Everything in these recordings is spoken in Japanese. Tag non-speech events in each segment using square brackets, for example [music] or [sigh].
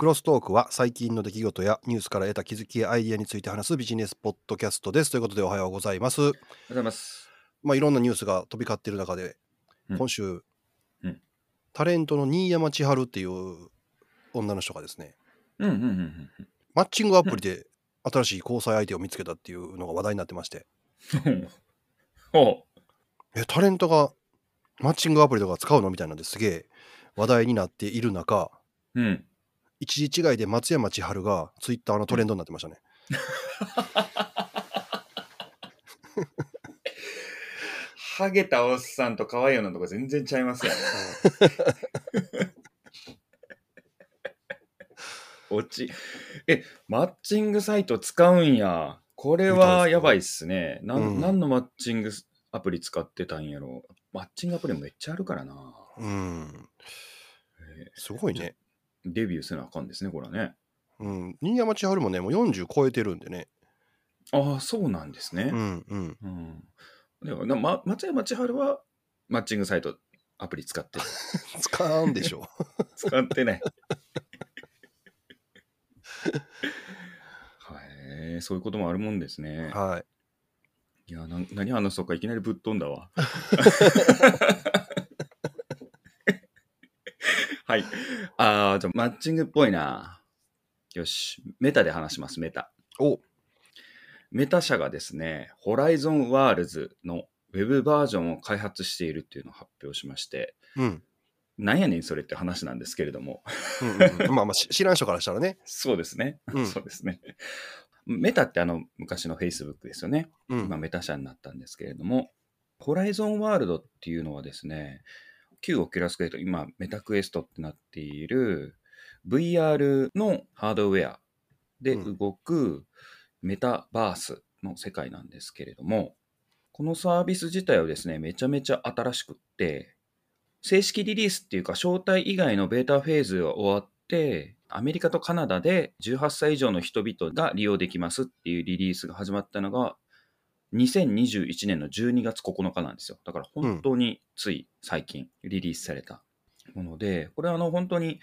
クロストークは最近の出来事やニュースから得た気づきやアイディアについて話すビジネスポッドキャストです。ということでおはようございます。おはようございます。まあいろんなニュースが飛び交っている中で、うん今週、うんタレントの新山千春っていう女の人がですね、マッチングアプリで新しい交際相手を見つけたっていうのが話題になってまして、え、タレントがマッチングアプリとか使うの？みたいなんですげえ話題になっている中、う。うん。一時違いで松山千春がツイッターのトレンドになってましたね。ハゲたおっさんと可愛い女のとこ全然ちゃいますよね。落ち。え、マッチングサイト使うんや。これはやばいっすね。なん、うん何のマッチングアプリ使ってたんやろ。マッチングアプリめっちゃあるからな。うん、えすごいね。ーデビューせなあかんですね、これはね。うん、新山千春もね、もう40超えてるんでね。ああ、そうなんですね。うんうん。うん。でもな、ま、松山千春はマッチングサイトアプリ使ってる。[laughs] 使うんでしょ [laughs] 使ってない。[laughs] はい、そういうこともあるもんですね。はい。いや、な何話そうかいきなりぶっ飛んだわ。はい。ああ、じゃあマッチングっぽいな。よし、メタで話します、メタ。おメタ社がですね、ホライゾンワールズのウェブバージョンを開発しているっていうのを発表しまして、うん。なんやねんそれって話なんですけれども、うんうんうんまあまあし [laughs] 知らん人からしたらね。そうですね。うん [laughs] そうですね。メタってあの昔の Facebook ですよね。うん。今メタ社になったんですけれども、ホライゾンワールドっていうのはですね、旧オキュラスクエスト、今メタクエストってなっている VR のハードウェアでうん。動くメタバースの世界なんですけれども、このサービス自体はですね、めちゃめちゃ新しくって、正式リリースっていうか、招待以外のベータフェーズが終わって、アメリカとカナダで18歳以上の人々が利用できますっていうリリースが始まったのが、2021年の12月9日なんですよ。だから本当につい最近リリースされたもので、これはあの本当に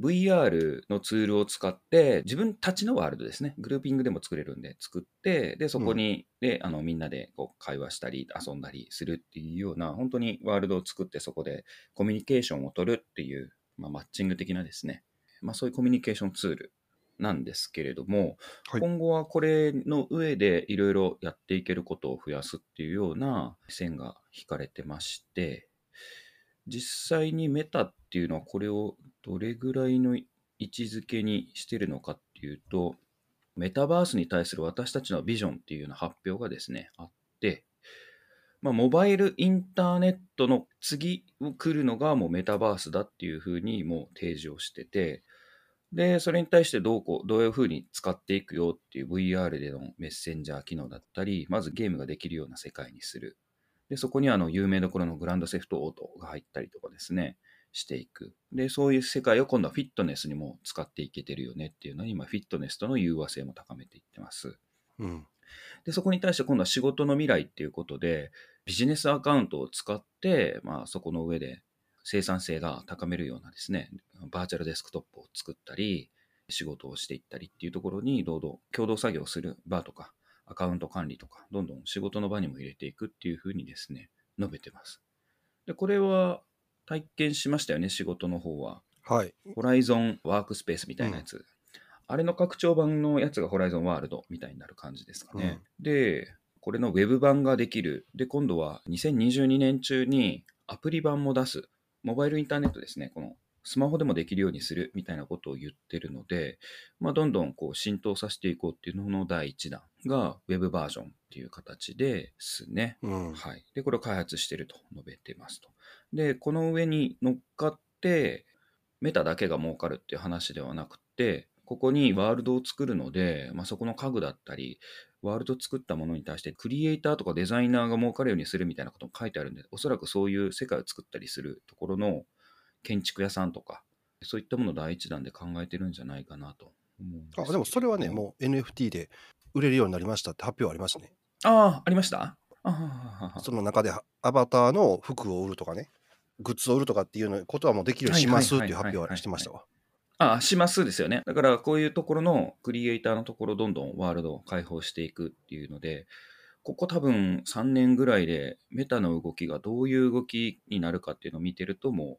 VR のツールを使って自分たちのワールドですね。グルーピングでも作れるんで作って、で、そこに、で、あのみんなでこう会話したり遊んだりするっていうような、本当にワールドを作ってそこでコミュニケーションを取るっていう、まあ、マッチング的なですね。まあそういうコミュニケーションツールなんですけれども、はい。今後はこれの上でいろいろやっていけることを増やすっていうような線が引かれてまして、実際にメタっていうのはこれをどれぐらいの位置づけにしてるのかっていうと、メタバースに対する私たちのビジョンっていうような発表がですね、あって、まあ、モバイルインターネットの次来るのがもうメタバースだっていうふうにもう提示をしてて、で、それに対してどうこう、どういうふうに使っていくよっていう VR でのメッセンジャー機能だったり、まずゲームができるような世界にする。で、そこにあの有名どころのグランドセフトオートが入ったりとかですね、していく。で、そういう世界を今度はフィットネスにも使っていけてるよねっていうのに、今フィットネスとの融和性も高めていってます。うん。で、そこに対して今度は仕事の未来っていうことで、ビジネスアカウントを使って、まあそこの上で生産性が高めるようなですね、バーチャルデスクトップを作ったり、仕事をしていったりっていうところに、どうど共同作業をする場とか、アカウント管理とか、どんどん仕事の場にも入れていくっていうふうにですね、述べてます。で、これは体験しましたよね、仕事の方は。はい。ホライゾンワークスペースみたいなやつ。あれの拡張版のやつがホライゾンワールドみたいになる感じですかね。で、これのウェブ版ができる。で、今度は2022年中にアプリ版も出す。モバイルインターネットですね。このスマホでもできるようにするみたいなことを言ってるので、まあ、どんどんこう浸透させていこうっていうのの第一弾がウェブバージョンっていう形ですね。うん。はい。で、これを開発していると述べてますと。で、この上に乗っかって、メタだけが儲かるっていう話ではなくて、ここにワールドを作るので、まあ、そこの家具だったり、ワールド作ったものに対してクリエイターとかデザイナーが儲かるようにするみたいなことも書いてあるんで、おそらくそういう世界を作ったりするところの建築屋さんとか、そういったものを第一弾で考えてるんじゃないかなと思うんであどでもそれはね、もう NFT で売れるようになりましたって発表ありましたね。ああ、ありました？[laughs] その中でアバターの服を売るとかね、グッズを売るとかっていうのことはもうできるようにしますっていう発表はしてましたわ。あ、しますですよね。だからこういうところのクリエイターのところどんどんワールドを開放していくっていうので、ここ多分3年ぐらいでメタの動きがどういう動きになるかっていうのを見てるともう、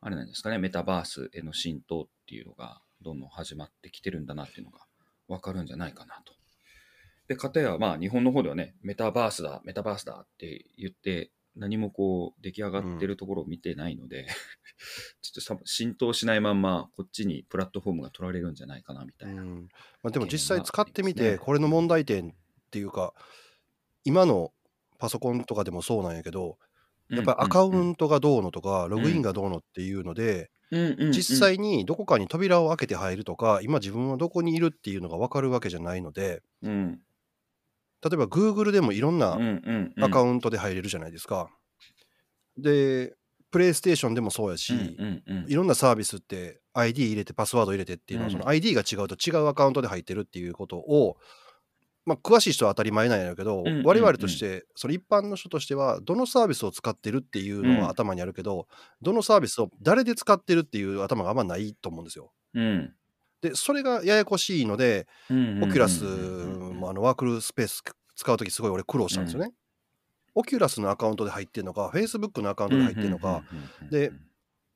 あれなんですかね、メタバースへの浸透っていうのがどんどん始まってきてるんだなっていうのがわかるんじゃないかなと。で、かたやまあ日本の方ではね、メタバースだ、メタバースだって言って何もこう出来上がってるところを見てないので、[laughs] ちょっと浸透しないまんまこっちにプラットフォームが取られるんじゃないかなみたいな。うん。まあ、でも実際使ってみてこれの問題点っていうか今のパソコンとかでもそうなんやけどやっぱりアカウントがどうのとかログインがどうのっていうので実実際にどこかに扉を開けて入るとか今自分はどこにいるっていうのが分かるわけじゃないのでうん例えば Google でもいろんなアカウントで入れるじゃないですか。でプレイステーションでもそうやし、いろんなサービスって ID 入れてパスワード入れてっていうのは、うん。その ID が違うと違うアカウントで入ってるっていうことを、まあ、詳しい人は当たり前なんやけど、我々としてその一般の人としてはどのサービスを使ってるっていうのうん。は頭にあるけど、どのサービスを誰で使ってるっていう頭があんまないと思うんですよ。うんでそれがややこしいので、うんオキュラスうんもあのワークスペース使うときすごい俺苦労したんですよね。オキュラスのアカウントで入ってるのか、Facebook のアカウントで入ってるのか、で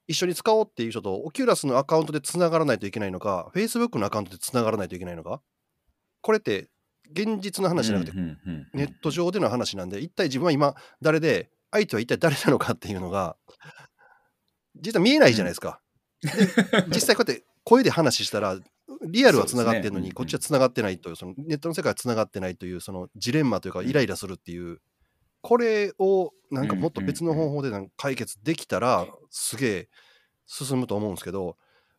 一緒に使おうっていう人と、オキュラスのアカウントでつながらないといけないのか、Facebook のアカウントでつながらないといけないのか、これって現実の話じゃなくて、ネット上での話なんで、一体自分は今、誰で、相手は一体誰なのかっていうのが、実は見えないじゃないですか。で実際こうやって声で話したら、リアルはつながってるのに、ねこっちはつながってないという、そのネットの世界はつながってないという、そのジレンマというか、うん。イライラするっていう、これをなんかもっと別の方法でなんか解決できたら、すげえ進むと思うんですけど、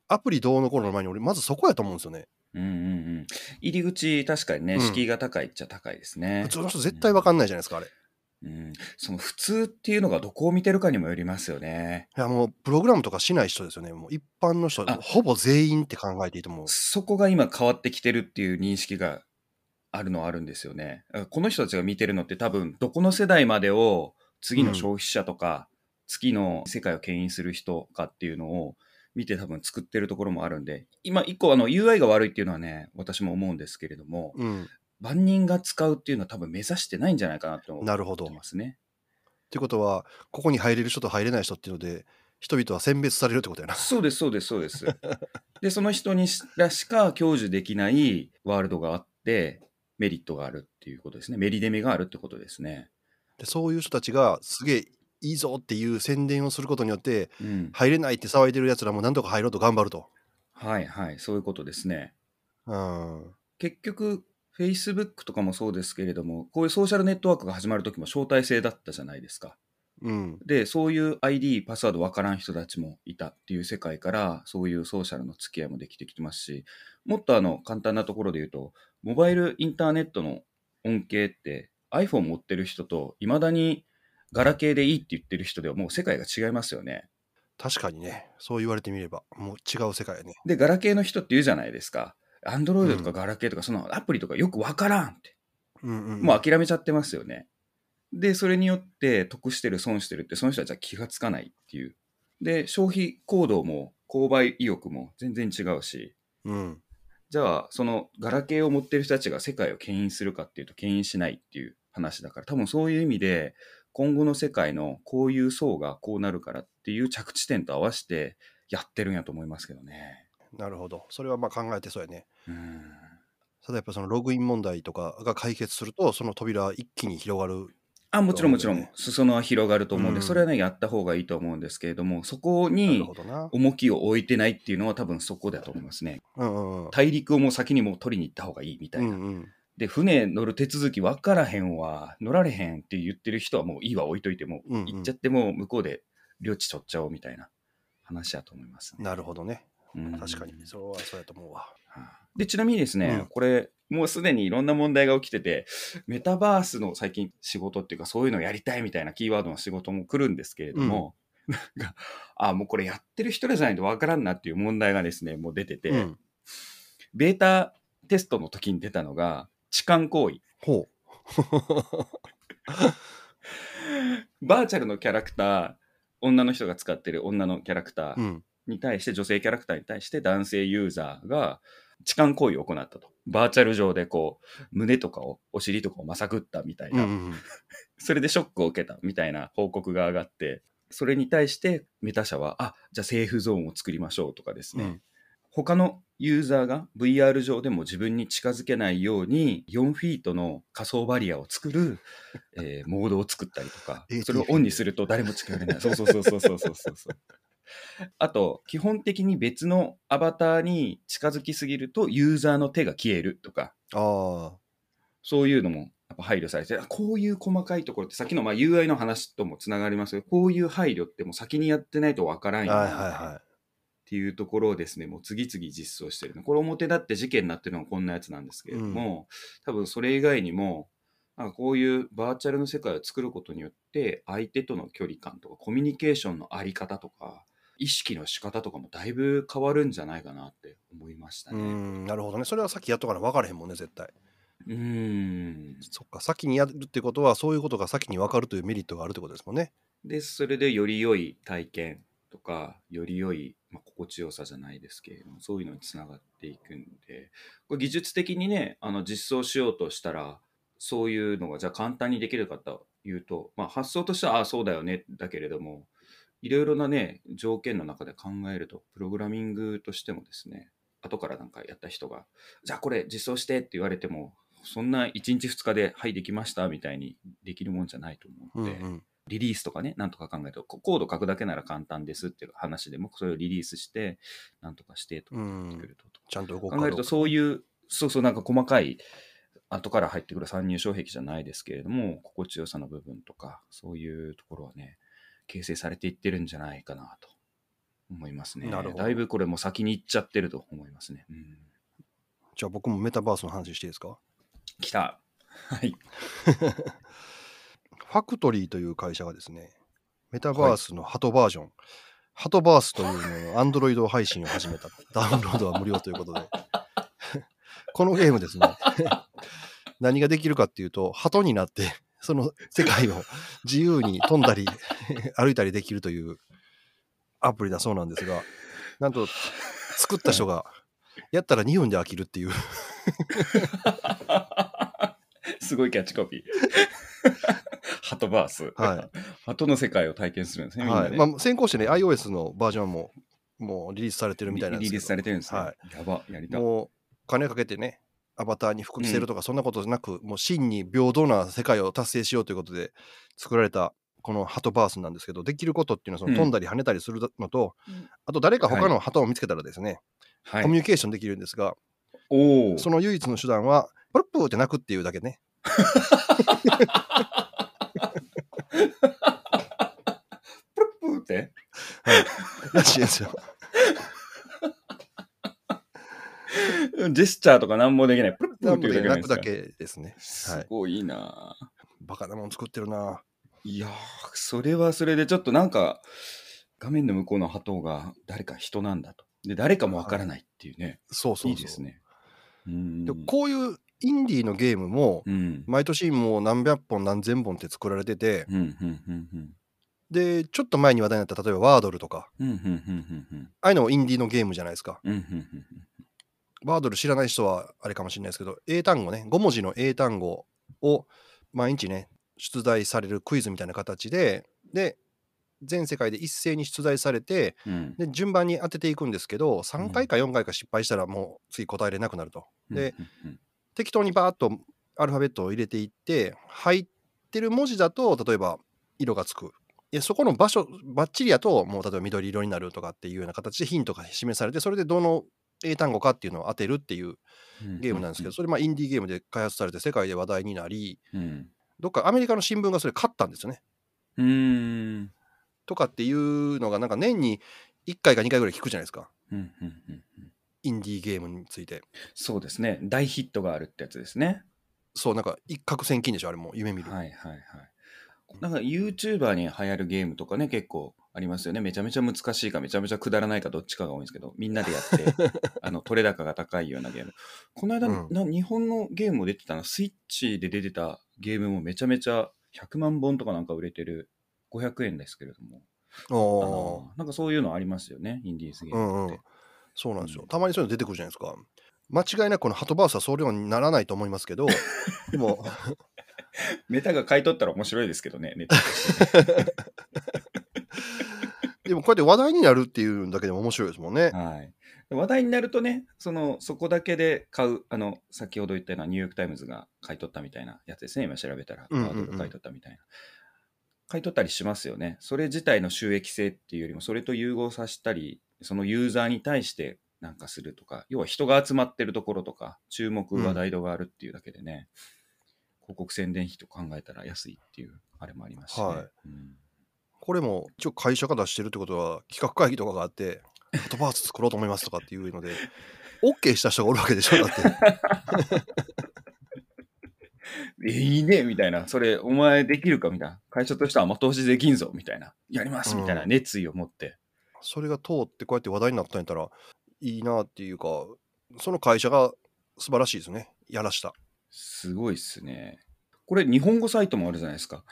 アプリどうの頃の前に、俺、まずそこやと思うんですよね。うんうんうん。入り口確かにねうん。敷居が高いっちゃ高いですね。普通の人絶対わかんないじゃないですか、あれ。いうんその普通っていうのがどこを見てるかにもよりますよねや、もう、プログラムとかしない人ですよね。もう、一般の人あ、ほぼ全員って考えていいと思う。そこが今変わってきてるっていう認識があるのはあるんですよね。この人たちが見てるのって多分どこの世代までを次の消費者とか、次の世界を牽引する人かっていうのを見て多分作ってるところもあるんで、今一個あの UI が悪いっていうのはね、私も思うんですけれども、うん。万人が使うっていうのは多分目指してないんじゃないかなと思なるほどってますね。っていうことは、ここに入れる人と入れない人っていうので、人々は選別されるってことやな。そうです、そうです、そうです。[laughs] で、その人にしらしか享受できないワールドがあって、メリットがあるっていうことですね。メリデメがあるってことですね。でそういう人たちが、すげえいいぞっていう宣伝をすることによって、うん。入れないって騒いでる奴らもなんとか入ろうと頑張ると。はいはい、そういうことですね。うん。結局、Facebook とかもそうですけれども、こういうソーシャルネットワークが始まるときも招待制だったじゃないですか。うん。で、そういう ID、パスワードわからん人たちもいたっていう世界から、そういうソーシャルの付き合いもできてきてますし、もっとあの簡単なところで言うと、モバイルインターネットの恩恵って iPhone 持ってる人と、いまだにガラケーでいいって言ってる人ではもう世界が違いますよね。確かにね、そう言われてみれば、もう違う世界やね。で、ガラケーの人って言うじゃないですか。アンドロイドとかガラケーとか、そのアプリとかよくわからんって。うんうんうん、もう諦めちゃってますよね。で、それによって得してる、損してるって、その人たちは気がつかないっていう。で、消費行動も購買意欲も全然違うし、うん。じゃあ、そのガラケーを持ってる人たちが世界を牽引するかっていうと、牽引しないっていう話だから、多分そういう意味で、今後の世界のこういう層がこうなるからっていう着地点と合わせてやってるんやと思いますけどね。なるほど。それはまあ考えてそうやね。うん。ただやっぱそのログイン問題とかが解決すると、その扉は一気に広がる。あ、もちろんもちろん裾野は広がると思うんで、うんそれはね、やった方がいいと思うんですけれども、そこに。重きを置いてないっていうのは多分そこだと思いますね。うんうんうん。大陸をもう先にもう取りに行った方がいいみたいな。うんうん。で、船乗る手続き分からへんわ、乗られへんって言ってる人はもういいわ置いといても、うんうん行っちゃってもう向こうで領地取っちゃおうみたいな話だと思います、ね。なるほどね。うん確かに。そうはそうやと思うわ。で、ちなみにですね、うんこれ、もうすでにいろんな問題が起きてて、メタバースの最近仕事っていうか、そういうのやりたいみたいなキーワードの仕事も来るんですけれども、なんか、あ、もうこれやってる人らじゃないとわからんなっていう問題がですね、もう出てて、うん。ベータテストの時に出たのが、痴漢行為。ほバーチャルのキャラクター、女の人が使ってる女のキャラクター、う。うん。に対して、女性キャラクターに対して男性ユーザーが痴漢行為を行ったと。バーチャル上でこう、胸とかを、お尻とかをまさぐったみたいな、うんうん、それでショックを受けたみたいな報告が上がって、それに対してメタ社は、あ、じゃあセーフゾーンを作りましょうとかですね。うん。他のユーザーが VR 上でも自分に近づけないように4フィートの仮想バリアを作る、えー、モードを作ったりとか。[laughs] それをオンにすると誰も近寄れない。[laughs] そうそうそうそうそうそうそう。あと基本的に別のアバターに近づきすぎるとユーザーの手が消えるとか。ああそういうのもやっぱ配慮されてあこういう細かいところってさっきのまあ UI の話ともつながりますけどこういう配慮ってもう先にやってないとわからんよな。はいはいはっていうところをですね、もう次々実装してる。の。これ表だって事件になってるのはこんなやつなんですけれども、多分それ以外にも、なんかこういうバーチャルの世界を作ることによって、相手との距離感とか、コミュニケーションのあり方とか、意識の仕方とかもだいぶ変わるんじゃないかなって思いましたい。うね。んなるほどねそれはさっきやっとかな分からへんもんね絶対うーん。そっか先にやるってことはそういうことが先に分かるというメリットがあるってことですもんねで、それでより良い体験とか、より良い、まあ、心地よさじゃないですけれども、そういうのにつながっていくんで、これ技術的にね、あの実装しようとしたら、そういうのがじゃあ簡単にできるかというと、まあ、発想としては、ああ、そうだよね、だけれども、いろいろなね、条件の中で考えると、プログラミングとしてもですね、後からなんかやった人が、じゃあこれ実装してって言われても、そんな1日2日で、はい、できましたみたいにできるもんじゃないと思うので、うんうん。リリースとかね、なんとか考えると、ココード書くだけなら簡単ですっていう話でも、それをリリースして、なんとかしてとかうん。やってくると、ちゃんと動く。か考えると、そういう、そうそう、なんか細かい、後から入ってくる参入障壁じゃないですけれども、心地よさの部分とか、そういうところはね、形成されていってるんじゃないかなと思いますね。なるほどだいぶこれも先に行っちゃってると思いますね。うん、じゃあ僕もメタバースの話していいですか？来た。はい。[laughs] ファクトリーという会社がですねメタバースのハトバージョン、ハトバースというのをアンドロイド配信を始めた [laughs] ダウンロードは無料ということで [laughs] このゲームですね何ができるかっていうと鳩になってその世界を自由に飛んだり [laughs] 歩いたりできるというアプリだそうなんですがなんと作った人がやったら2分で飽きるっていう [laughs] すごいキャッチコピー。[laughs] ハトバース。はハトの世界を体験するんですね。はいまあ、先行してね iOS のバージョンももうリリースされてるみたいなんですけどリリースされてるんですね。はやば、やりたい。もう金かけてねアバターに服着せるとかそんなことじゃなく、もう真に平等な世界を達成しようということで作られたこのハトバースなんですけどできることっていうのはそのうん飛んだり跳ねたりするのと、うん。あと誰か他のハトを見つけたらですね、はい。コミュニケーションできるんですが、おお。その唯一の手段はプルップーって鳴くっていうだけね。[laughs] プルップーって？らしいですよ [laughs] ジェスチャーとか何もできない。プルップーなのっていうだけですかで鳴くだけですねすごいな、バカなもん作ってるないやー、それはそれでちょっとなんか、画面の向こうの鳩が誰か人なんだと。で、誰かもわからないっていうね。そうそうそういいですね。うんでこういうインディーのゲームもうん。毎年もう何百本何千本って作られてて。でちょっと前に話題になった例えばワードルとか。ああいうのもインディーのゲームじゃないですか。ワードル知らない人はあれかもしれないですけど英単語ね5文字の英単語を毎日ね出題されるクイズみたいな形でで全世界で一斉に出題されてうん。で順番に当てていくんですけど3回か4回か失敗したらもう次答えれなくなると。で適当にバーッとアルファベットを入れていって入ってる文字だと例えば色がつくいやそこの場所バッチリやともう例えば緑色になるとかっていうような形でヒントが示されてそれでどの英単語かっていうのを当てるっていううんゲームなんですけど、それまあインディーゲームで開発されて世界で話題になりうん。どっかアメリカの新聞がそれ買ったんですよねうーん。とかっていうのがなんか年に1回か2回ぐらい聞くじゃないですかうんうんうんうんインディーゲームについてそうですね。大ヒットがあるってやつですね。そうなんか一攫千金でしょあれも夢見る、はいはいはい。なんか YouTuber に流行るゲームとかね、結構ありますよね。めちゃめちゃ難しいか、めちゃめちゃくだらないか、どっちかが多いんですけど、みんなでやって、[laughs] あの、取れ高が高いようなゲーム。この間、うん。な日本のゲームも出てたな、スイッチで出てたゲームもめちゃめちゃ100万本とかなんか売れてる500円ですけれども、あーなんかそういうのありますよね、インディーズゲームって。うんうん。そうなんですよ、うん。たまにそういうの出てくるじゃないですか。間違いなくこのハトバースはそういうようにならないと思いますけど [laughs] でも。ネタが買い取ったら面白いですけどね、ネタとして [laughs] でもこうやって話題になるっていうだけでも面白いですもんねね。はい。話題になるとね、その、そこだけで買う、あの、先ほど言ったようなニューヨークタイムズが買い取ったみたいなやつですね。今調べたら、買い取ったみたいな。買い取ったりしますよね。それ自体の収益性っていうよりも、それと融合させたり、そのユーザーに対してなんかするとか、要は人が集まってるところとか、注目話題度があるっていうだけでね、広告宣伝費と考えたら安いっていう、あれもありますしね。はいうんこれも一応会社が出してるってことは企画会議とかがあってハトバース作ろうと思いますとかっていうので [laughs] OK した人がおるわけでしょだって。えいいねみたいな、それ、お前できるかみたいな、会社としては後押しできんぞみたいな、やりますみたいな。うん。熱意を持って、それが通ってこうやって話題になったんやったらいいなっていうかその会社が素晴らしいですね。やらした。すごいっすね。これ、日本語サイトもあるじゃないですか。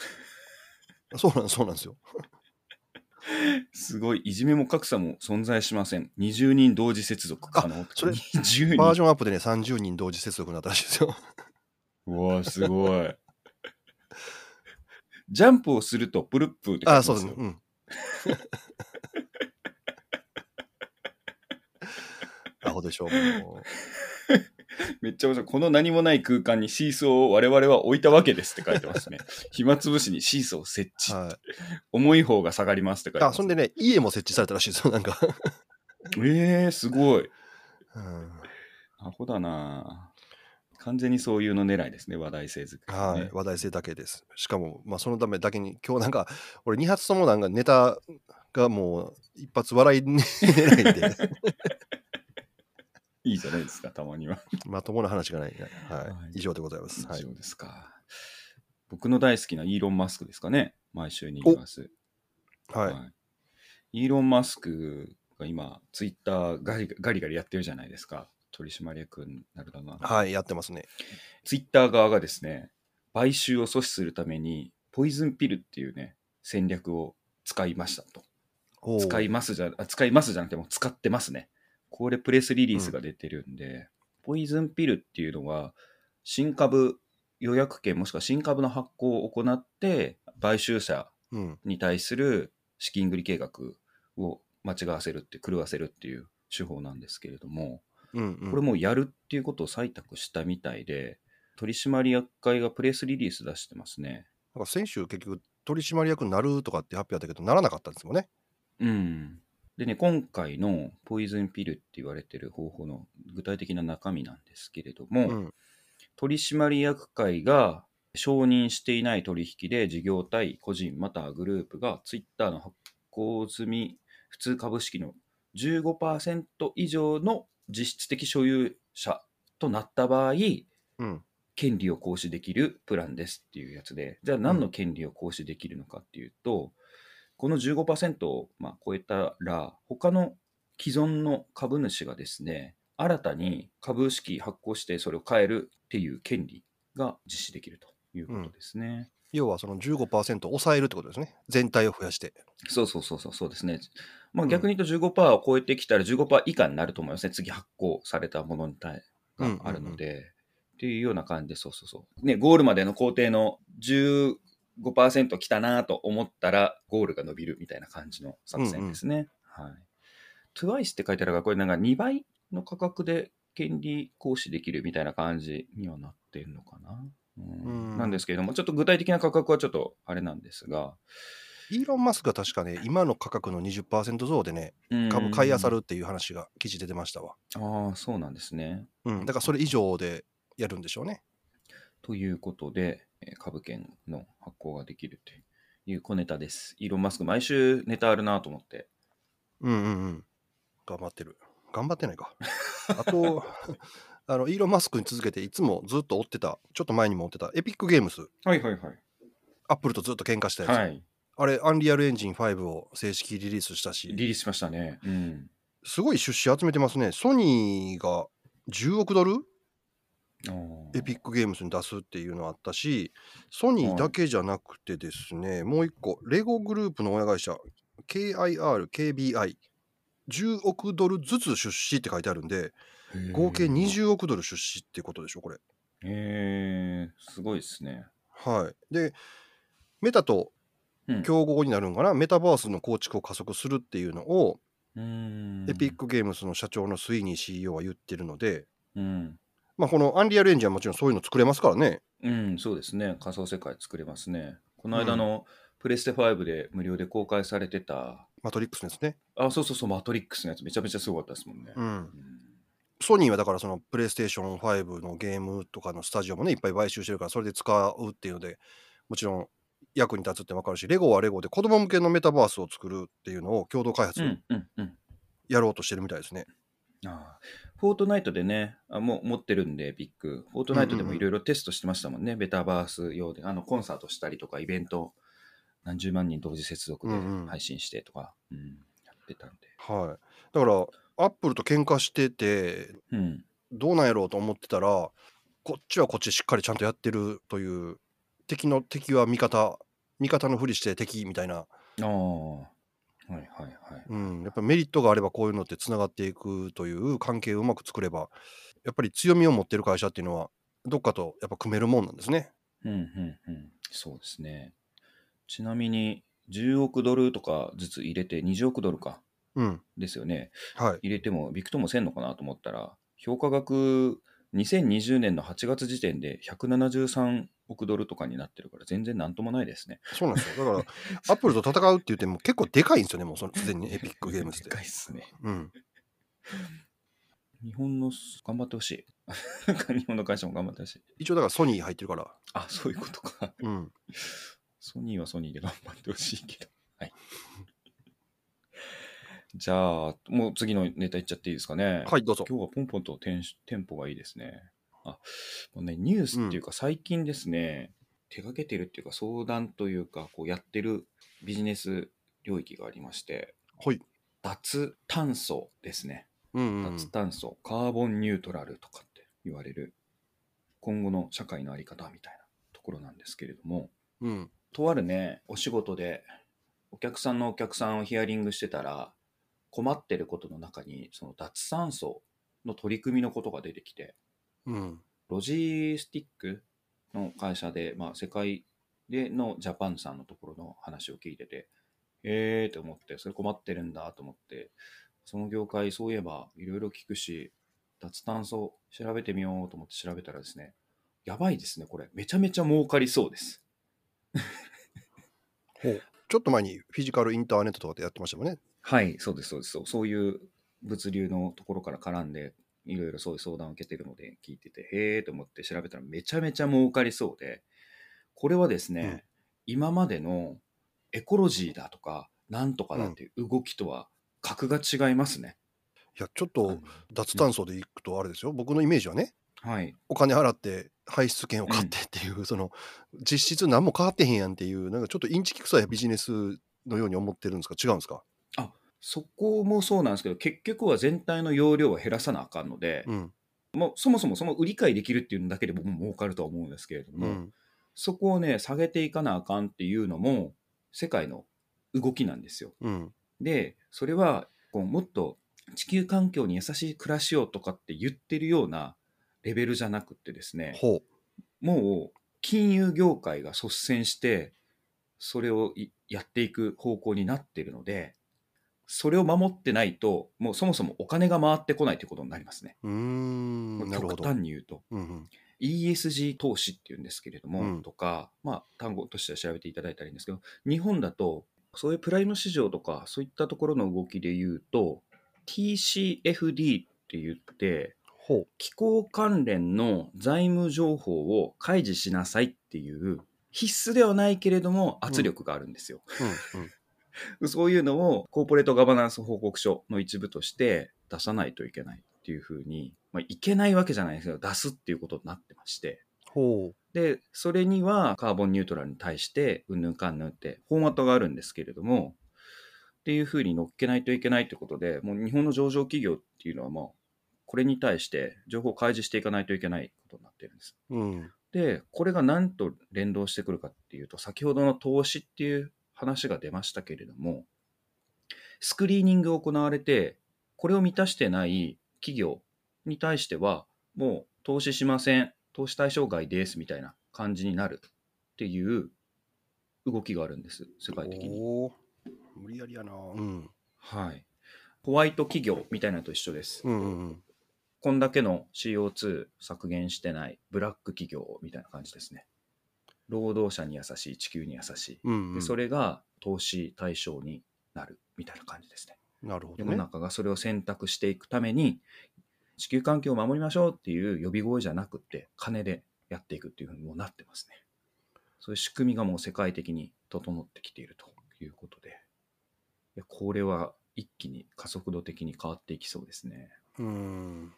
そうなんそうなんですよ [laughs] すごい、いじめも格差も存在しません。20人同時接続可能。それ20人。バージョンアップでね30人同時接続になったらしいですようわーすごい。ジャンプをするとプルップーってあそうですねうん [laughs] アホでしょも [laughs] めっちゃ面白い。この何もない空間にシーソーを我々は置いたわけですって書いてますね。[laughs] 暇つぶしにシーソーを設置。うはい重い方が下がりますって書いてます。あそんでね家も設置されたらしいですよなんか、[laughs] えー、すごい。うんアホだな完全にそういうの狙いですね、話題性作り、ね。はい、話題性だけです。しかも、まあ、そのためだけに、今日なんか、俺、2発ともなんかネタがもう、一発笑い狙いで、いいじゃないですか、たまには。まともな話がない。はい、はい以上でございます。はい以、上ですか。僕の大好きなイーロン・マスクですかね、毎週に言います。はい、イーロン・マスクが今、ツイッターガリガリガリやってるじゃないですか。取締役になるだな。はい、やってますね。ツイッター側がですね、買収を阻止するために、ポイズンピルっていうね、戦略を使いましたと。使いますじゃ、あ使いますじゃなくても使ってますね。これプレスリリースが出てるんで、ポイズンピルっていうのは、新株予約権もしくは新株の発行を行って、買収者うん、に対する資金繰り計画を間違わせるって、狂わせるっていう手法なんですけれども、うん、うん。これもうやるっていうことを採択したみたいで、取締役会がプレスリリース出してますね。なんか先週、結局、取締役になるとかって発表あったけど、ならなかったんですよね。うん。でね、今回のポイズンピルって言われてる方法の具体的な中身なんですけれども、うん、取締役会が承認していない取引で事業体、個人またはグループがツイッターの発行済み普通株式の15%以上の実質的所有者となった場合、うん、権利を行使できるプランですっていうやつで、じゃあ何の権利を行使できるのかっていうと、この15%をまあ超えたら、他の既存の株主がですね、新たに株式発行してそれを変えるっていう権利が実施できるということですね。要はその15%を抑えるってことですね。全体を増やして。そうそうそうそう、そうですね。まあ、うん逆に言うと15%を超えてきたら15%以下になると思いますね。次発行されたものに対があるので。っていうような感じで、そうそうそう。ね、ゴールまでの工程の15%来たなと思ったら、ゴールが伸びるみたいな感じの作戦ですね。はい。TWICE って書いてあるから、これなんか2倍の価格で権利行使できるみたいな感じにはなってるのかな？うんうんなんですけれども、ちょっと具体的な価格はちょっとあれなんですが、イーロン・マスクが確かね、今の価格の20%増でね、株買い漁るっていう話が記事で出ましたわ。ああ、そうなんですね。うん、だからそれ以上でやるんでしょうね。ということで、えー株券の発行ができるという小ネタです。イーロン・マスク、毎週ネタあるなと思って。うんうんうん。頑張ってる。頑張ってないか。[laughs] あと、[laughs] あの、イーロン・マスクに続けていつもずっと追ってた、ちょっと前にも追ってた、エピックゲームス、はいはいはい。アップルとずっと喧嘩したやつ。はい。あれ、アンリアルエンジン5を正式リリースしたし、リリースしましたね。うん。すごい出資集めてますね。ソニーが10億ドルエピックゲームスに出すっていうのあったし、ソニーだけじゃなくてですね、もう一個、レゴグループの親会社、KIR、KBI、10億ドルずつ出資って書いてあるんで、合計20億ドル出資っていうことでしょ、これ。へえ、すごいですね。はい。で、メタとうん。競合になるんかな、メタバースの構築を加速するっていうのを、エピックゲームズの社長のスイーニー CEO は言ってるので、うん。まあ、このアンリアルエンジンはもちろんそういうの作れますからね。うん、そうですね。仮想世界作れますね。この間のプレステ5で無料で公開されてた、マトリックスですね。あ、そうそうそう、マトリックスのやつめちゃめちゃすごかったですもんね。うん。うんソニーはだからそのプレイステーション5のゲームとかのスタジオもねいっぱい買収してるからそれで使うっていうのでもちろん役に立つって分かるしレゴはレゴで子供向けのメタバースを作るっていうのを共同開発うん、うん、うん。やろうとしてるみたいですね。ああフォートナイトでね、あもう持ってるんで、ビッグ。フォートナイトでもいろいろテストしてましたもんね。メタバース用で。あの、コンサートしたりとか、イベント、何十万人同時接続でうんうん配信してとか、うんやってたんで。はい、だからアップルと喧嘩しててうん。どうなんやろうと思ってたらこっちはこっちでしっかりちゃんとやってるという敵の敵は味方味方のふりして敵みたいな、ああ。はいはいはい。うん、やっぱメリットがあればこういうのってつながっていくという関係をうまく作ればやっぱり強みを持ってる会社っていうのはどっかとやっぱ組めるもんなんですね。うんうんうん。そうですね。ちなみに、10億ドルとかずつ入れて、20億ドルか。うん。ですよね。はい。入れても、ビクともせんのかなと思ったら、評価額、2020年の8月時点で173億ドルとかになってるから、全然なんともないですね。そうなんですよ。だから、[laughs] アップルと戦うって言っても結構でかいんですよね、もうそのすでに [laughs] エピックゲームズってでか。いっすね。うん。日本の、頑張ってほしい。[laughs] 日本の会社も頑張ってほしい。一応だからソニー入ってるから。あ、そういうことか。うん。ソニーはソニーで頑張ってほしいけど。はい。じゃあ、もう次のネタいっちゃっていいですかね。はい、どうぞ。今日はポンポンとテンシテンポがいいですね。あ、もうね、ニュースっていうか最近ですね、手掛けてるっていうか相談というか、こうやってるビジネス領域がありまして、はい。脱炭素ですね。うんうん。脱炭素、カーボンニュートラルとかって言われる、今後の社会のあり方みたいなところなんですけれども、うん。とあるね、お仕事でお客さんのお客さんをヒアリングしてたら、困ってることの中に、その脱炭素の取り組みのことが出てきて、うん。ロジスティックの会社で、まあ、世界でのジャパンさんのところの話を聞いてて、えーと思って、それ困ってるんだと思って、その業界、そういえばいろいろ聞くし、脱炭素調べてみようと思って調べたらですね、やばいですね、これ。めちゃめちゃ儲かりそうです。[laughs] ほう。ちょっと前にフィジカルインターネットとかでやってましたもんね。はい、そうです、そうです。そうそういう物流のところから絡んで、いろいろそういう相談を受けてるので聞いてて、へえと思って調べたらめちゃめちゃ儲かりそうで、これはですね、うん今までのエコロジーだとか、なんとかだっていう動きとは格が違いますね。いや、ちょっと脱炭素でいくとあれですよ。僕のイメージはね、はい。お金払って排出権を買ってっていう、その実質何も変わってへんやんっていう、なんかちょっとインチキ臭いビジネスのように思ってるんですか？違うんですか？そこもそうなんですけど、結局は全体の容量は減らさなあかんので、うん。もうそもそもその売り買いできるっていうのだけで僕も儲かるとは思うんですけれども、うん。そこをね、下げていかなあかんっていうのも、世界の動きなんですよ。うん。で、それは、こうもっと地球環境に優しい暮らしをとかって言ってるようなレベルじゃなくってですね、ほもう金融業界が率先して、それをいやっていく方向になってるので、それを守ってないと、もうそもそもお金が回ってこないということになりますね。う。ん。極ど。端に言うと。うんうん。ESG 投資っていうんですけれども、うんとか、まあ、単語としては調べていただいたらいいんですけど、日本だと、そういうプライム市場とか、そういったところの動きで言うと、TCFD って言って、ほ気候関連の財務情報を開示しなさいっていう、必須ではないけれども圧力があるんですよ。う。うんうん。[laughs] そういうのをコーポレートガバナンス報告書の一部として出さないといけないっていうふうに、まあ、いけないわけじゃないですけど、出すっていうことになってまして、ほで、それにはカーボンニュートラルに対して、うんぬんかんぬんってフォーマットがあるんですけれども、っていうふうに乗っけないといけないということで、もう日本の上場企業っていうのはもう、これに対して情報を開示していかないといけないことになってるんです。う。うん。で、これが何と連動してくるかっていうと、先ほどの投資っていう話が出ましたけれども、スクリーニングを行われて、これを満たしてない企業に対しては、もう投資しません、投資対象外ですみたいな感じになるっていう動きがあるんです、世界的に。無理やりやな。うん。はい。ホワイト企業みたいなのと一緒です。うんうんうん。こんだけの CO2 削減してないブラック企業みたいな感じですね。労働者に優しい、地球に優しい。うんうん、でそれが投資対象になるみたいな感じですね。なるほどね。世の中がそれを選択していくために、地球環境を守りましょうっていう呼び声じゃなくって、金でやっていくっていうふうにもうなってますね。そういう仕組みがもう世界的に整ってきているということで、これは一気に加速度的に変わっていきそうですね。うん。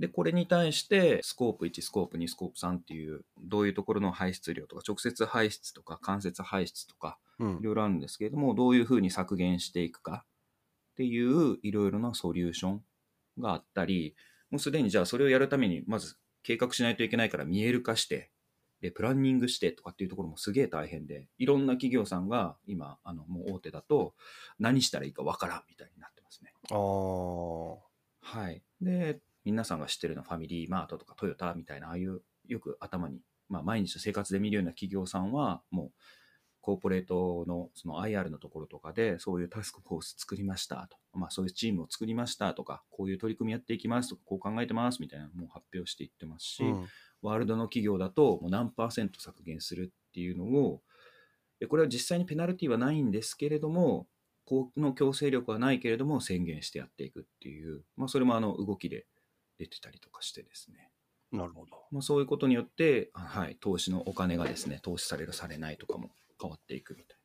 で、これに対して、スコープ1、スコープ2、スコープ3っていう、どういうところの排出量とか、直接排出とか、間接排出とか、うんいろいろあるんですけれども、どういうふうに削減していくかっていういろいろなソリューションがあったり、もうすでにじゃあそれをやるためにまず計画しないといけないから見える化して、で、プランニングしてとかっていうところもすげえ大変で、いろんな企業さんが今、あの、もう大手だと何したらいいかわからんみたいになってますね。ああ。はい。で、皆さんが知ってるのはファミリーマートとかトヨタみたいな、ああいうよく頭に、まあ、毎日の生活で見るような企業さんは、もう、コーポレートのその IR のところとかで、そういうタスクフォース作りましたと、まあ、そういうチームを作りましたとか、こういう取り組みやっていきますとか、こう考えてますみたいなのも発表していってますし、うん。ワールドの企業だともう何パーセント削減するっていうのを、でこれは実際にペナルティはないんですけれども、この強制力はないけれども宣言してやっていくっていう、まあ、それもあの動きで出てたりとかしてですね、なるほど。まあ、そういうことによって、あはい、投資のお金がですね、投資される、されないとかも変わっていくみたい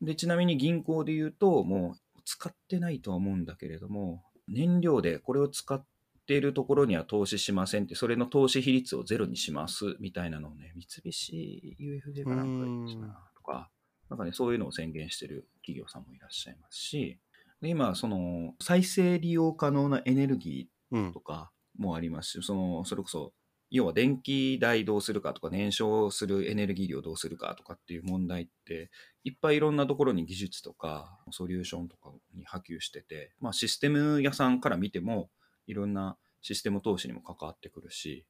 な。で、ちなみに銀行で言うと、もう使ってないとは思うんだけれども、燃料でこれを使っているところには投資しませんって、それの投資比率をゼロにしますみたいなのをね、三菱 UFJ かなんかなとか、なんかね、そういうのを宣言してる企業さんもいらっしゃいますし、で今、その再生利用可能なエネルギーうんと。かもありますし、そのそれこそ、要は電気代どうするかとか、燃焼するエネルギー量どうするかとかっていう問題って、いっぱいいろんなところに技術とか、ソリューションとかに波及してて、まあ、システム屋さんから見ても、いろんなシステム投資にも関わってくるし、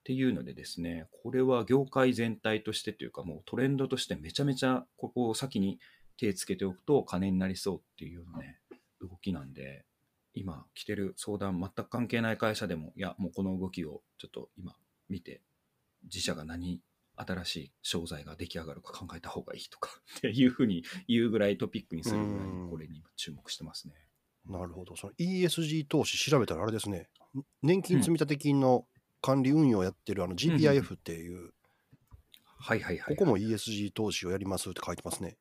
っていうのでですね、これは業界全体としてというか、もうトレンドとしてめちゃめちゃここを先に手つけておくと金になりそうっていうようなね、動きなんで、今来てる相談全く関係ない会社でも、いや、もうこの動きをちょっと今見て、自社が何新しい商材が出来上がるか考えた方がいいとか [laughs] っていうふうに言うぐらいトピックにするぐらいこれに今注目してますね。なるほど。その ESG 投資調べたらあれですね。年金積立金の管理運用をやってるあの GPIF っていう、はいはいはい。ここも ESG 投資をやりますって書いてますね。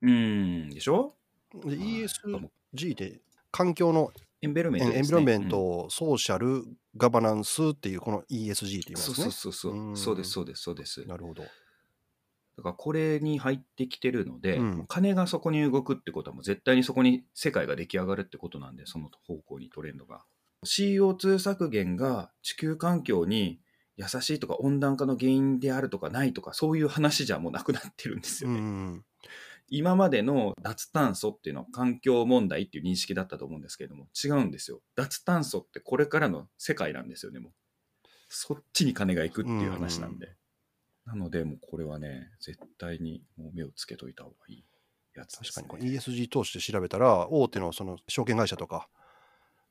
うーん、でしょ？ではい ESG って環境のエンベロメントね、エンビロメンうんト、ソーシャル、ガバナンスっていうこの ESG って言いますね。そうそうそうそうう。んそうです、そうです、そうです。なるほど。だからこれに入ってきてるので、うん金がそこに動くってことはもう絶対にそこに世界が出来上がるってことなんで、その方向にトレンドが。CO2 削減が地球環境に優しいとか温暖化の原因であるとかないとかそういう話じゃもうなくなってるんですうよね。ん。今までの脱炭素っていうのは環境問題っていう認識だったと思うんですけれども違うんですよ。脱炭素ってこれからの世界なんですよねもう。そっちに金が行くっていう話なんで。なのでもうこれはね絶対にもう目をつけといた方がいいやつです、ね。確かに ESG 投資で調べたら、大手のその証券会社とか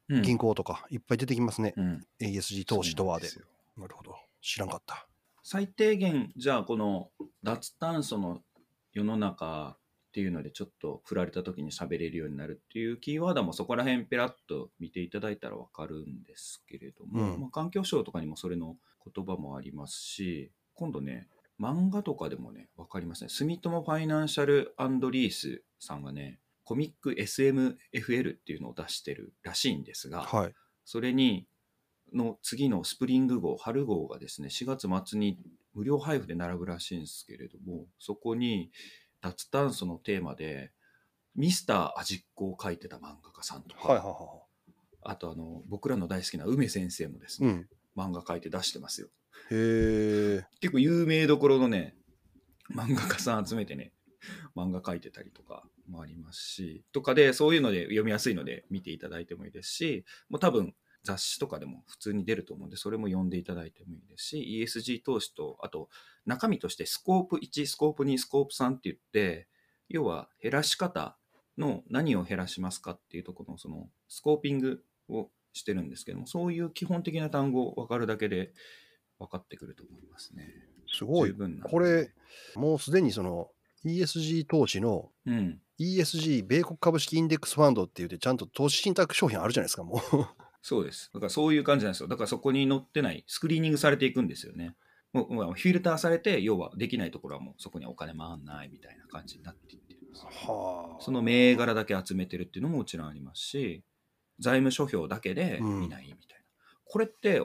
うん銀行とかいっぱい出てきますね。うん ESG 投資とはで。なるほど。知らんかった。最低限じゃあこの脱炭素の世の中っていうのでちょっと振られた時に喋れるようになるっていうキーワードもそこら辺ペラッと見ていただいたらわかるんですけれども、うんまあ、環境省とかにもそれの言葉もありますし今度ね漫画とかでもねわかりますね住友ファイナンシャルリースさんがねコミック SMFL っていうのを出してるらしいんですが、はい。それに、の次のスプリング号、春号がですね、4月末に無料配布で並ぶらしいんですけれども、そこに脱炭素のテーマで、ミスター味っ子を書いてた漫画家さんとか、はいはいはあとあの、僕らの大好きな梅先生もですい。うね、ん。漫画書いて出してますよ。へえ。結構有名どころのね、漫画家さん集めてね、漫画描いてたりとかもありますし、とかで、そういうので読みやすいので見ていただいてもいいですし、もう多分雑誌とかでも普通に出ると思うんで、それも読んでいただいてもいいですし、ESG 投資と、あと中身としてスコープ1、スコープ2、スコープ3って言って、要は減らし方の何を減らしますかっていうところのそのスコーピングをしてるんですけども、そういう基本的な単語分かるだけで分かってくると思いますね。すごい。これ、もうすでにその ESG 投資の、うん、ESG 米国株式インデックスファンドって言って、ちゃんと投資信託商品あるじゃないですか、もう。そうです。だからそういう感じなんですよ。だからそこに載ってない、スクリーニングされていくんですよね。もうフィルターされて、要はできないところはもうそこにお金回んないみたいな感じになっていってるんです。はあ、その銘柄だけ集めてるっていうのももちろんありますし、財務諸表だけで見ないみたいな。うん、これって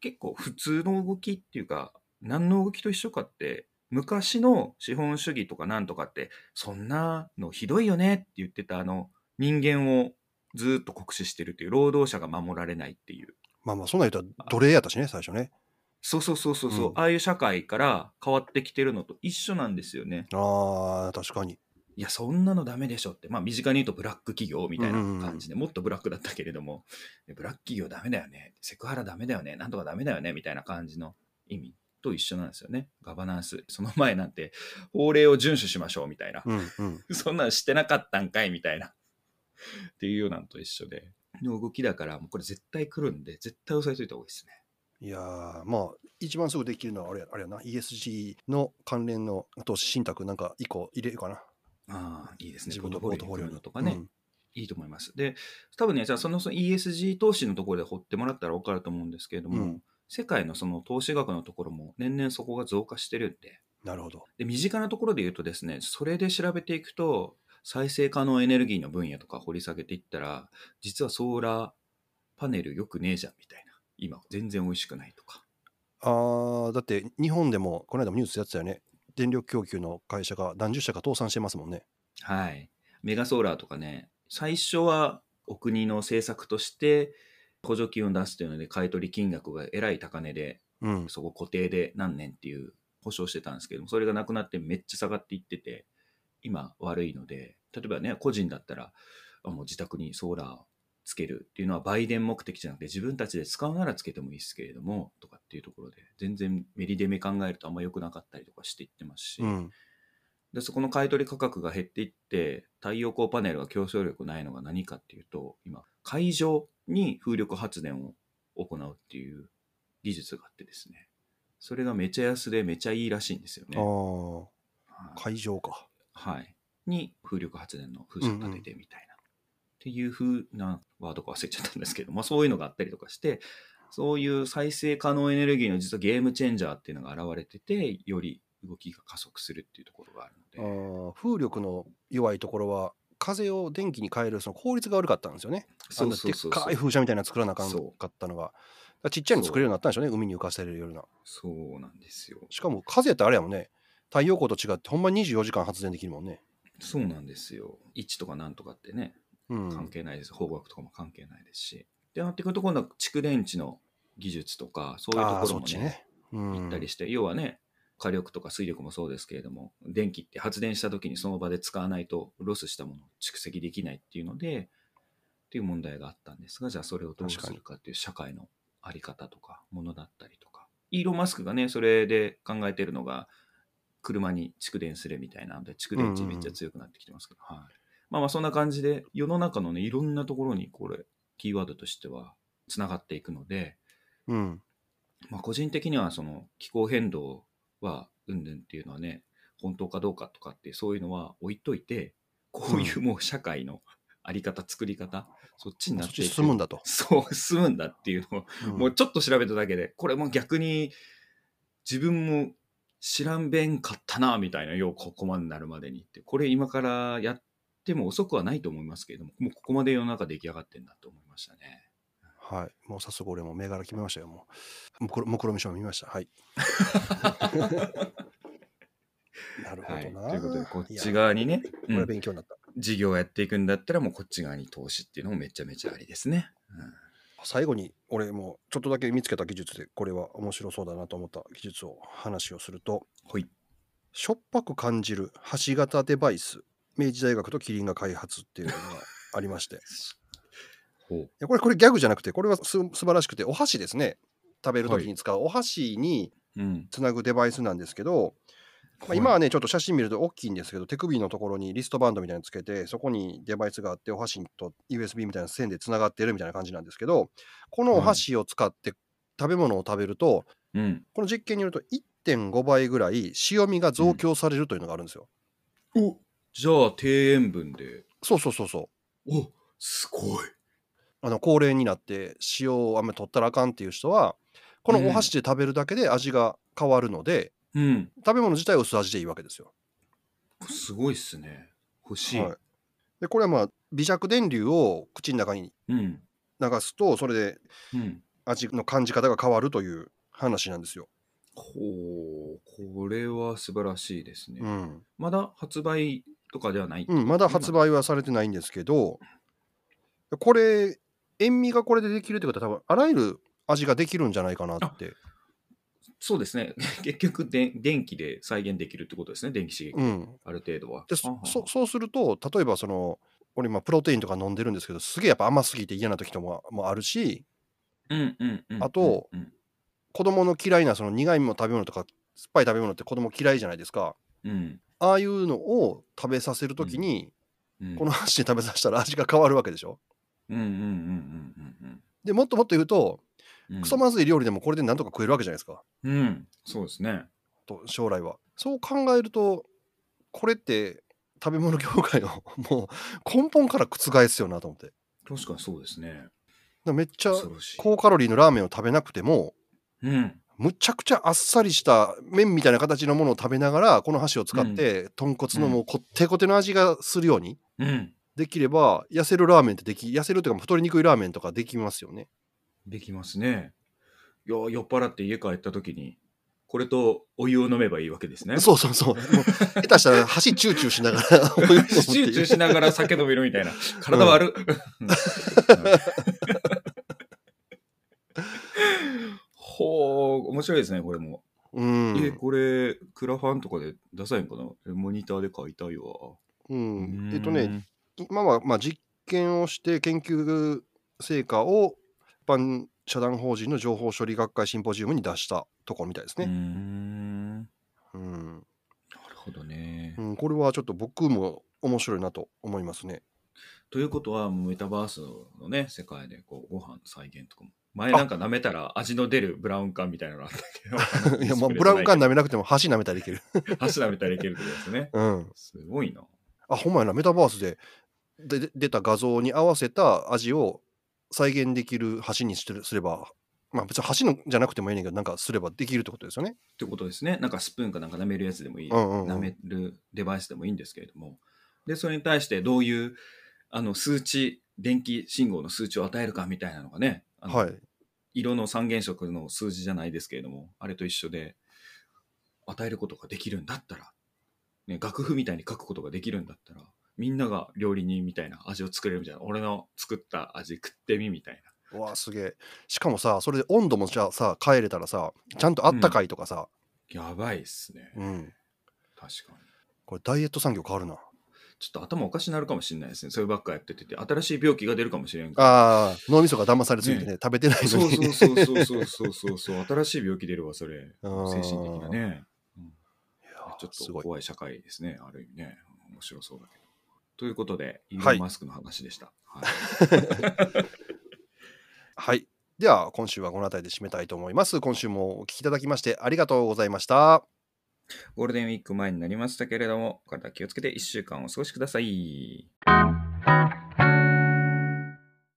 結構普通の動きっていうか、何の動きと一緒かって、昔の資本主義とかなんとかって、そんなのひどいよねって言ってたあの人間をずっと酷使してるっていう、労働者が守られないっていう。まあまあ、そんな言ったら奴隷やったしね、最初ね。そうそうそうそう、うん、ああいう社会から変わってきてるのと一緒なんですよね。ああ、確かに。いや、そんなのダメでしょって、まあ、身近に言うとブラック企業みたいな感じで、もっとブラックだったけれども、ブラック企業ダメだよね、セクハラダメだよね、なんとかダメだよね、みたいな感じの意味と一緒なんですよね。ガバナンス。その前なんて、法令を遵守しましょうみたいな。うんうん、[laughs] そんなんしてなかったんかいみたいな。っていうようなのと一緒で。の動きだから、もうこれ絶対来るんで、絶対押さえといた方がいいですね。いやまあ、一番すぐできるのはあれあれやな、ESG の関連の投資信託なんか1個入れるかな。ああ、いいですね。自分のポートフォリオとかね、うん、いいと思います。で、多分ね、じゃあそのその ESG 投資のところで掘ってもらったら分かると思うんですけれども、うん、世界のその投資額のところも年々そこが増加してるんで。なるほど。で、身近なところで言うとですね、それで調べていくと、再生可能エネルギーの分野とか掘り下げていったら、実はソーラーパネルよくねえじゃんみたいな。今、全然美味しくないとか。ああ、だって日本でも、この間もニュースやってたよね。電力供給の会社が何十社か倒産してますもんね。はい。メガソーラーとかね、最初はお国の政策として補助金を出すというので、買取金額がえらい高値で、うん、そこ固定で何年っていう保証してたんですけども、それがなくなってめっちゃ下がっていってて、今悪いので、例えばね、個人だったら、もう自宅にソーラーつけるっていうのは売電目的じゃなくて自分たちで使うならつけてもいいですけれどもとかっていうところで全然メリデメ考えるとあんま良くなかったりとかしていってますし、うん、でそこの買取価格が減っていって太陽光パネルが競争力ないのが何かっていうと今海上に風力発電を行うっていう技術があってですねそれがめちゃ安でめちゃいいらしいんですよね。ああ、海上か。はい。に風力発電の風車を立ててみたいな。っていう風なワードか忘れちゃったんですけど、まあそういうのがあったりとかして、そういう再生可能エネルギーの実はゲームチェンジャーっていうのが現れてて、より動きが加速するっていうところがあるので。あ風力の弱いところは、風を電気に変えるその効率が悪かったんですよね。そうそうそうでっかい風車みたいなの作らなあかんかったのが。ちっちゃいの作れるようになったんでしょうね、海に浮かせれるような。そうなんですよ。しかも風ってあれやもんね、太陽光と違って、ほんま24時間発電できるもんね。そうなんですよ。位置とかなんとかってね、関係ないです。方角とかも関係ないですし。で、なってくると、今度は蓄電池の技術とか、そういうところもね、ねうん、行ったりして、要はね、火力とか水力もそうですけれども、電気って発電した時にその場で使わないとロスしたものを蓄積できないっていうので、っていう問題があったんですが、じゃあそれをどうするかっていう社会のあり方とか、ものだったりとか。イーロン・マスクがね、それで考えてるのが、車に蓄電するみたいなので、蓄電池めっちゃ強くなってきてますけど、はい。まあまあそんな感じで、世の中のね、いろんなところにこれ、キーワードとしてはつながっていくので、うん。まあ個人的にはその気候変動はうんぬんっていうのはね、本当かどうかとかってそういうのは置いといて、こういうもう社会のあり方、作り方、そっちになって進むんだと。そう、進むんだっていうのを、うん、もうちょっと調べただけで、これも逆に自分も知らんべんかったな、みたいな、ようここまでなるまでにって。これ今からやっても遅くはないと思いますけれども、もうここまで世の中出来上がってんだと思いましたね。はい。もう早速俺も銘柄決めましたよ、もう。もくろ、もくろみしょ見ました。はい。[laughs] なるほどな、はい。ということで、こっち側にね、これ勉強になった、うん、事業をやっていくんだったら、もうこっち側に投資っていうのもめちゃめちゃありですね。うん最後に俺もちょっとだけ見つけた技術でこれは面白そうだなと思った技術を話をすると、はい、しょっぱく感じる箸型デバイス明治大学とキリンが開発っていうのがありまして。[laughs] これこれギャグじゃなくてこれはす素晴らしくてお箸ですね。食べる時に使うお箸にうん。つなぐデバイスなんですけど、まあ、はい今はねちょっと写真見ると大きいんですけど手首のところにリストバンドみたいなのつけてそこにデバイスがあってお箸と USB みたいな線でつながってるみたいな感じなんですけどこのお箸を使って食べ物を食べると、うん。この実験によると1.5倍ぐらい塩味が増強されるというのがあるんですよ。おじゃあ、低塩分で。そうそうそうそう。おすごい。あの高齢になって塩をあんまり取ったらあかんっていう人はこのお箸で食べるだけで味が変わるので、うん。食べ物自体は薄味でいいわけですよ。すごいっすね。欲しい。はい、でこれはまあ微弱電流を口の中にうん。流すとそれでうん。味の感じ方が変わるという話なんですよ。ほう、これは素晴らしいですね。うんまだ発売とかではない、うん、まだ発売はされてないんですけどこれ塩味がこれでできるってことは多分あらゆる味ができるんじゃないかなって。そうですね。[laughs] 結局で、電気で再現できるってことですね。電気刺激。うん、ある程度は。でそそうすると例えばその俺今プロテインとか飲んでるんですけどすげえやっぱ甘すぎて嫌な時とももあるしうんうんうん。あとうん子供の嫌いなその苦いもの食べ物とか酸っぱい食べ物って子供嫌いじゃないですかうん。ああいうのを食べさせる時に、うん。この箸で食べさせたら味が変わるわけでしょうんうんうんうんでもっともっと言うと、うんうん。クソまずい料理でもこれでなんとか食えるわけじゃないですかうん。そうですね。と将来はそう考えるとこれって食べ物業界を [laughs] もう根本から覆すよなと思って確かにそうですね。らめっちゃ。高カロリーのラーメンを食べなくてもうん。むちゃくちゃあっさりした麺みたいな形のものを食べながらこの箸を使って豚骨のもうこってこての味がするようにうん。できれば痩せるラーメンってでき痩せるというか太りにくいラーメンとかできますよね。できますね。いや、酔っ払って家帰った時に、これとお湯を飲めばいいわけですね。そうそうそう。もう下手したら箸チューチューしながら [laughs] お湯を飲むっていう集中しながら酒飲めるみたいな。体悪っ。ほう、面白いですね、これも。うんえ、これ、クラファンとかで出さへんかな？えモニターで買いたいわ。うん、えっとね、今はまあ実験をして研究成果を一般社団法人の情報処理学会シンポジウムに出したところみたいですね。ん。なうんるほどね。うん、これはちょっと僕も面白いなと思いますね。ということは、メタバースのね、世界でこうご飯再現とかも。前なんか舐めたら味の出るブラウン管みたいなのあったけど。[laughs] いや、まあ、ブラウン管な舐めなくても箸舐めたらいける。箸舐めたらいけるってことですね。うん。すごいな。あ、ほんまやな、メタバースででで出た画像に合わせた味を再現できる箸にしてるすれば、まあ別に箸のじゃなくてもいいねんけど、なんかすればできるってことですよね。ってことですね。なんかスプーンかなんか舐めるやつでもいい。うんうんうん舐めるデバイスでもいいんですけれども。で、それに対してどういうあの数値、電気信号の数値を与えるかみたいなのがね、はい。色の三原色の数字じゃないですけれども、あれと一緒で、与えることができるんだったら、ね、楽譜みたいに書くことができるんだったら、みんなが料理人みたいな味を作れるみたいな、俺の作った味食ってみみたいな。うわあすげえ。しかもさ、それで温度もじゃあさ、変えれたらさ、ちゃんとあったかいとかさ、やばいっすね。うん。確かに。これダイエット産業変わるな。ちょっと頭おかしになるかもしれないですね。そればっかやっててて、新しい病気が出るかもしれん。ああ、脳みそが騙されすぎてね、食べてないのそうに。そうそうそうそうそうそう。新しい病気出るわ、それ。精神的なね。うんいやちょっと。怖い社会ですね、ある意味ね。面白そうだけど。ということで、イーはいロン・マスクの話でした。はい [laughs] はい。では、今週はこの辺りで締めたいと思います。今週もお聞きいただきましてありがとうございました。ゴールデンウィーク前になりましたけれども、体気をつけて1週間お過ごしください。